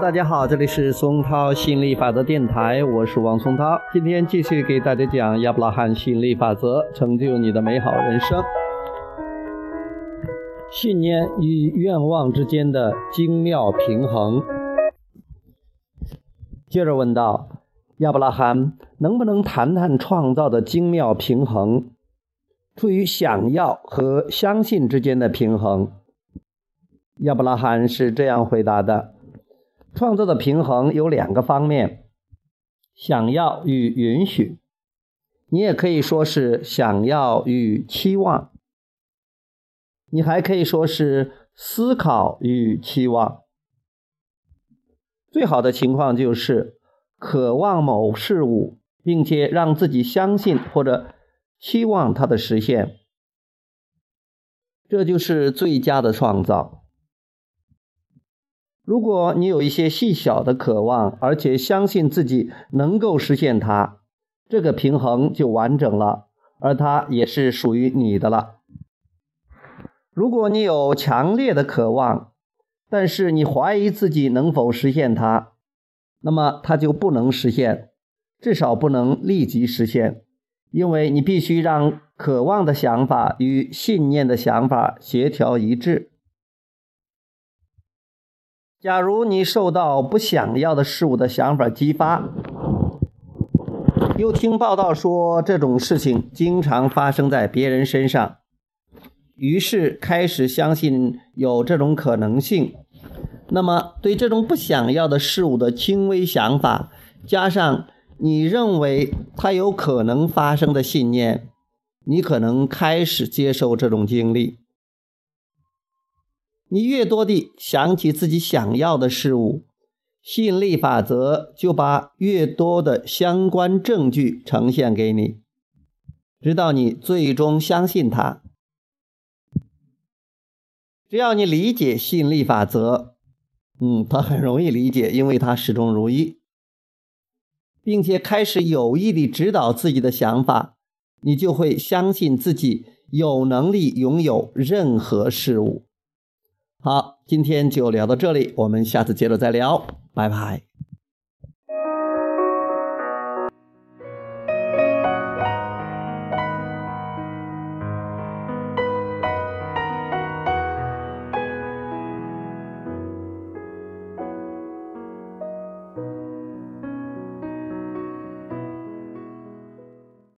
大家好，这里是松涛吸引力法则电台，我是王松涛。今天继续给大家讲亚伯拉罕吸引力法则，成就你的美好人生。信念与愿望之间的精妙平衡。接着问道：亚伯拉罕，能不能谈谈创造的精妙平衡？处于想要和相信之间的平衡？亚伯拉罕是这样回答的。创造的平衡有两个方面：想要与允许。你也可以说是想要与期望。你还可以说是思考与期望。最好的情况就是渴望某事物，并且让自己相信或者期望它的实现。这就是最佳的创造。如果你有一些细小的渴望，而且相信自己能够实现它，这个平衡就完整了，而它也是属于你的了。如果你有强烈的渴望，但是你怀疑自己能否实现它，那么它就不能实现，至少不能立即实现，因为你必须让渴望的想法与信念的想法协调一致。假如你受到不想要的事物的想法激发，又听报道说这种事情经常发生在别人身上，于是开始相信有这种可能性，那么对这种不想要的事物的轻微想法，加上你认为它有可能发生的信念，你可能开始接受这种经历。你越多地想起自己想要的事物，吸引力法则就把越多的相关证据呈现给你，直到你最终相信它。只要你理解吸引力法则，嗯，它很容易理解，因为它始终如一，并且开始有意地指导自己的想法，你就会相信自己有能力拥有任何事物。好，今天就聊到这里，我们下次接着再聊，拜拜。